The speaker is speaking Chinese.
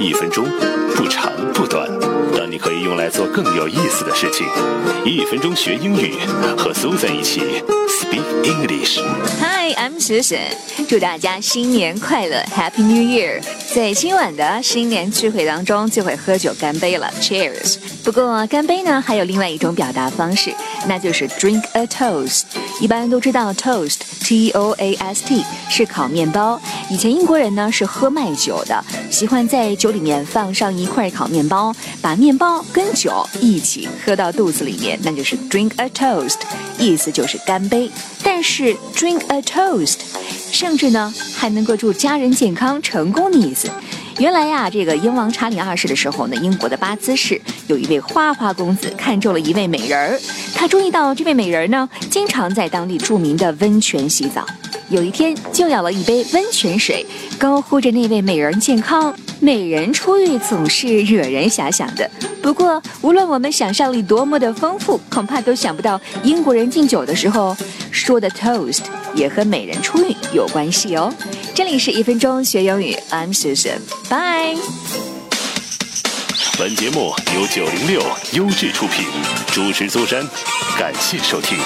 一分钟不长不短，但你可以用来做更有意思的事情。一分钟学英语，和苏在一起 Speak English。Hi, I'm Susan。祝大家新年快乐，Happy New Year！在今晚的新年聚会当中，就会喝酒干杯了，Cheers！不过干杯呢，还有另外一种表达方式，那就是 drink a toast。一般都知道 toast，T O A S T 是烤面包。以前英国人呢是喝麦酒的，喜欢在酒里面放上一块烤面包，把面包跟酒一起喝到肚子里面，那就是 drink a toast，意思就是干杯。但是 drink a toast，甚至呢还能够祝家人健康成功的意思。原来呀，这个英王查理二世的时候呢，英国的巴兹市有一位花花公子看中了一位美人儿，他注意到这位美人儿呢，经常在当地著名的温泉洗澡。有一天，就舀了一杯温泉水，高呼着那位美人健康。美人出浴总是惹人遐想的，不过无论我们想象力多么的丰富，恐怕都想不到英国人敬酒的时候说的 toast 也和美人出浴有关系哦。这里是一分钟学英语，I'm Susan，Bye。本节目由九零六优质出品，主持苏珊，感谢收听。